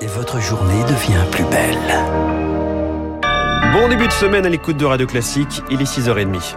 et votre journée devient plus belle. Bon début de semaine à l'écoute de Radio Classique, il est 6h30.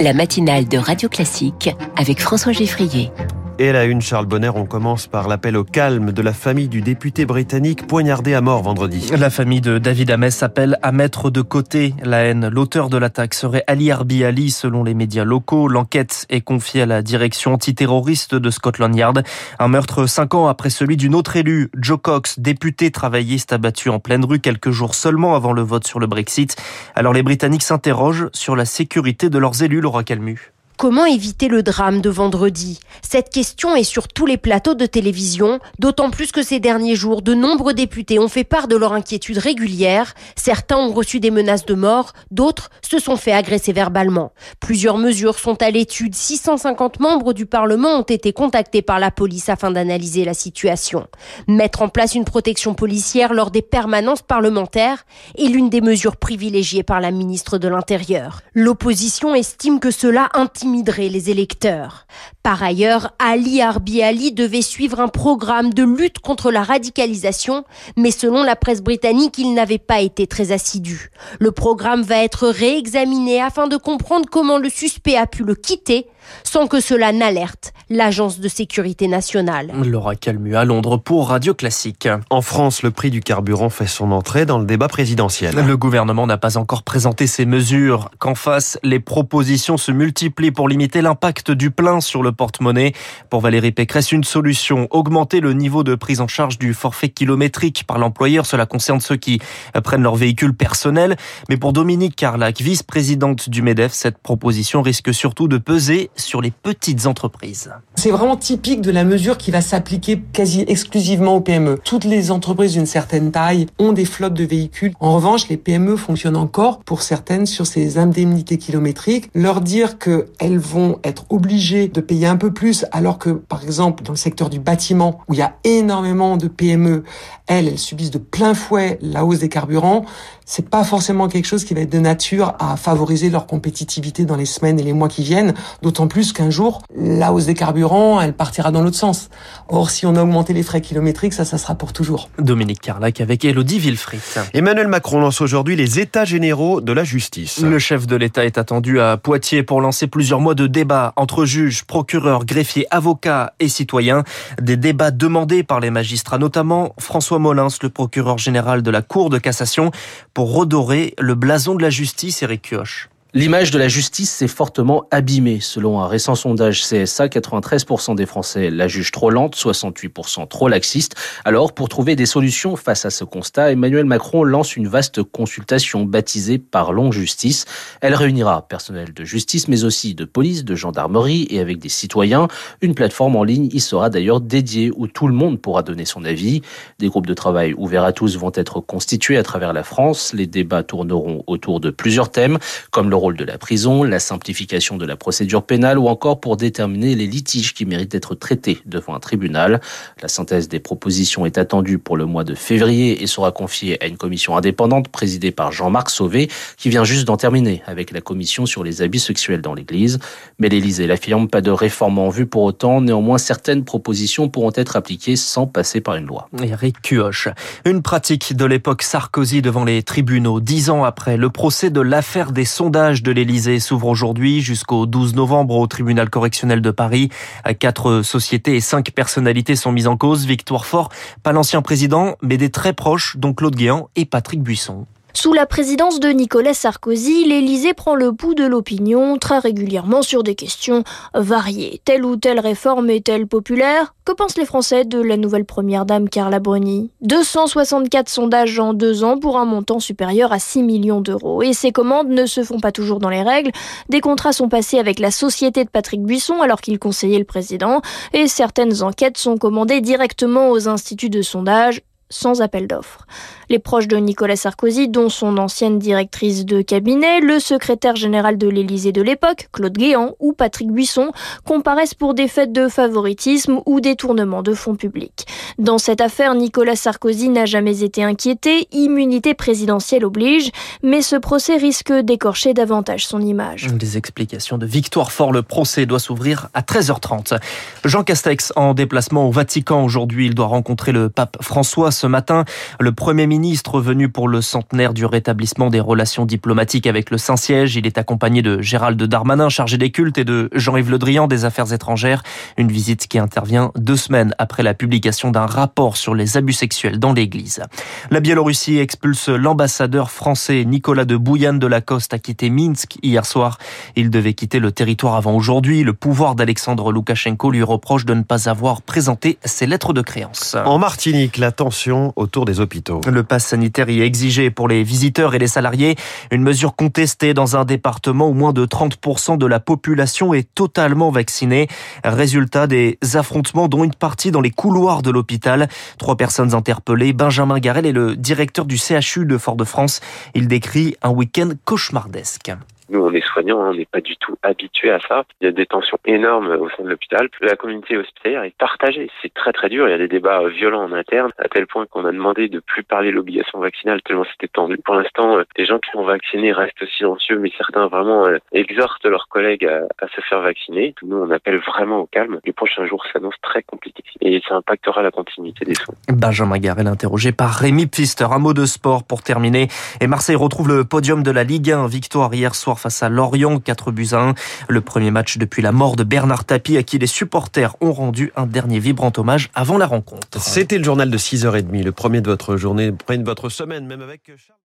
La matinale de Radio Classique avec François Geffrier. Et la une, Charles Bonner, on commence par l'appel au calme de la famille du député britannique poignardé à mort vendredi. La famille de David Ames appelle à mettre de côté la haine. L'auteur de l'attaque serait Ali Arbi Ali selon les médias locaux. L'enquête est confiée à la direction antiterroriste de Scotland Yard. Un meurtre cinq ans après celui d'une autre élue, Joe Cox, député travailliste abattu en pleine rue quelques jours seulement avant le vote sur le Brexit. Alors les Britanniques s'interrogent sur la sécurité de leurs élus, Laura Calmu. Comment éviter le drame de vendredi? Cette question est sur tous les plateaux de télévision, d'autant plus que ces derniers jours, de nombreux députés ont fait part de leur inquiétude régulière. Certains ont reçu des menaces de mort, d'autres se sont fait agresser verbalement. Plusieurs mesures sont à l'étude. 650 membres du Parlement ont été contactés par la police afin d'analyser la situation. Mettre en place une protection policière lors des permanences parlementaires est l'une des mesures privilégiées par la ministre de l'Intérieur. L'opposition estime que cela intime les électeurs. Par ailleurs, Ali Arbi Ali devait suivre un programme de lutte contre la radicalisation, mais selon la presse britannique, il n'avait pas été très assidu. Le programme va être réexaminé afin de comprendre comment le suspect a pu le quitter sans que cela n'alerte l'Agence de sécurité nationale. Laura Calmu à Londres pour Radio Classique. En France, le prix du carburant fait son entrée dans le débat présidentiel. Le gouvernement n'a pas encore présenté ses mesures. Qu'en face, les propositions se multiplient pour limiter l'impact du plein sur le porte-monnaie. Pour Valérie Pécresse, une solution, augmenter le niveau de prise en charge du forfait kilométrique par l'employeur. Cela concerne ceux qui prennent leur véhicule personnel. Mais pour Dominique Carlac, vice-présidente du MEDEF, cette proposition risque surtout de peser sur les petites entreprises. C'est vraiment typique de la mesure qui va s'appliquer quasi exclusivement aux PME. Toutes les entreprises d'une certaine taille ont des flottes de véhicules. En revanche, les PME fonctionnent encore pour certaines sur ces indemnités kilométriques. Leur dire qu'elles vont être obligées de payer un peu plus alors que, par exemple, dans le secteur du bâtiment, où il y a énormément de PME, elles, elles subissent de plein fouet la hausse des carburants, c'est pas forcément quelque chose qui va être de nature à favoriser leur compétitivité dans les semaines et les mois qui viennent, d'autant plus qu'un jour, la hausse des carburants, elle partira dans l'autre sens. Or, si on a augmenté les frais kilométriques, ça, ça sera pour toujours. Dominique Carlac avec Elodie Villefrit. Emmanuel Macron lance aujourd'hui les états généraux de la justice. Le chef de l'État est attendu à Poitiers pour lancer plusieurs mois de débats entre juges, procureurs, greffiers, avocats et citoyens. Des débats demandés par les magistrats, notamment François Molins, le procureur général de la Cour de cassation pour redorer le blason de la justice, Eric Kioch. L'image de la justice s'est fortement abîmée. Selon un récent sondage CSA, 93% des Français la jugent trop lente, 68% trop laxiste. Alors, pour trouver des solutions face à ce constat, Emmanuel Macron lance une vaste consultation baptisée Parlons Justice. Elle réunira personnel de justice, mais aussi de police, de gendarmerie et avec des citoyens. Une plateforme en ligne y sera d'ailleurs dédiée où tout le monde pourra donner son avis. Des groupes de travail ouverts à tous vont être constitués à travers la France. Les débats tourneront autour de plusieurs thèmes, comme le rôle de la prison, la simplification de la procédure pénale ou encore pour déterminer les litiges qui méritent d'être traités devant un tribunal. La synthèse des propositions est attendue pour le mois de février et sera confiée à une commission indépendante présidée par Jean-Marc Sauvé qui vient juste d'en terminer avec la commission sur les abus sexuels dans l'Église. Mais l'Élysée l'affirme, pas de réforme en vue pour autant. Néanmoins, certaines propositions pourront être appliquées sans passer par une loi. Eric Cuoche. Une pratique de l'époque Sarkozy devant les tribunaux. Dix ans après le procès de l'affaire des sondages de l'Elysée s'ouvre aujourd'hui jusqu'au 12 novembre au tribunal correctionnel de Paris. Quatre sociétés et cinq personnalités sont mises en cause. Victoire Fort, pas l'ancien président, mais des très proches, dont Claude Guéant et Patrick Buisson. Sous la présidence de Nicolas Sarkozy, l'Élysée prend le pouls de l'opinion très régulièrement sur des questions variées. Telle ou telle réforme est-elle populaire? Que pensent les Français de la nouvelle première dame Carla Bruni? 264 sondages en deux ans pour un montant supérieur à 6 millions d'euros. Et ces commandes ne se font pas toujours dans les règles. Des contrats sont passés avec la société de Patrick Buisson alors qu'il conseillait le président. Et certaines enquêtes sont commandées directement aux instituts de sondage sans appel d'offres. Les proches de Nicolas Sarkozy, dont son ancienne directrice de cabinet, le secrétaire général de l'Élysée de l'époque, Claude Guéant ou Patrick Buisson, comparaissent pour des faits de favoritisme ou détournement de fonds publics. Dans cette affaire, Nicolas Sarkozy n'a jamais été inquiété, immunité présidentielle oblige, mais ce procès risque d'écorcher davantage son image. Des explications de Victoire Fort, le procès doit s'ouvrir à 13h30. Jean Castex en déplacement au Vatican aujourd'hui, il doit rencontrer le pape François ce matin. Le Premier ministre venu pour le centenaire du rétablissement des relations diplomatiques avec le Saint-Siège, il est accompagné de Gérald Darmanin, chargé des cultes, et de Jean-Yves Le Drian des Affaires étrangères. Une visite qui intervient deux semaines après la publication d'un rapport sur les abus sexuels dans l'Église. La Biélorussie expulse l'ambassadeur français Nicolas de Bouyan de Lacoste a quitté Minsk hier soir. Il devait quitter le territoire avant aujourd'hui. Le pouvoir d'Alexandre Loukachenko lui reproche de ne pas avoir présenté ses lettres de créance. En Martinique, la tension autour des hôpitaux. Le pass sanitaire y est exigé pour les visiteurs et les salariés. Une mesure contestée dans un département où moins de 30% de la population est totalement vaccinée. Résultat des affrontements dont une partie dans les couloirs de l'hôpital. Trois personnes interpellées. Benjamin Garel est le directeur du CHU de Fort-de-France. Il décrit un week-end cauchemardesque. Nous, on est soignants, hein, on n'est pas du tout habitués à ça. Il y a des tensions énormes au sein de l'hôpital. La communauté hospitalière est partagée. C'est très très dur. Il y a des débats euh, violents en interne, à tel point qu'on a demandé de plus parler de l'obligation vaccinale tellement c'était tendu. Pour l'instant, euh, les gens qui sont vaccinés restent silencieux, mais certains vraiment euh, exhortent leurs collègues à, à, se faire vacciner. Nous, on appelle vraiment au calme. Les prochains jours s'annoncent très compliqués et ça impactera la continuité des soins. Benjamin Garel interrogé par Rémi Pfister. Un mot de sport pour terminer. Et Marseille retrouve le podium de la Ligue 1. Victoire hier soir face à Lorient, 4 buts à 1. Le premier match depuis la mort de Bernard Tapie, à qui les supporters ont rendu un dernier vibrant hommage avant la rencontre. C'était le journal de 6h30, le premier de votre journée, le premier de votre semaine, même avec